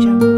jungle.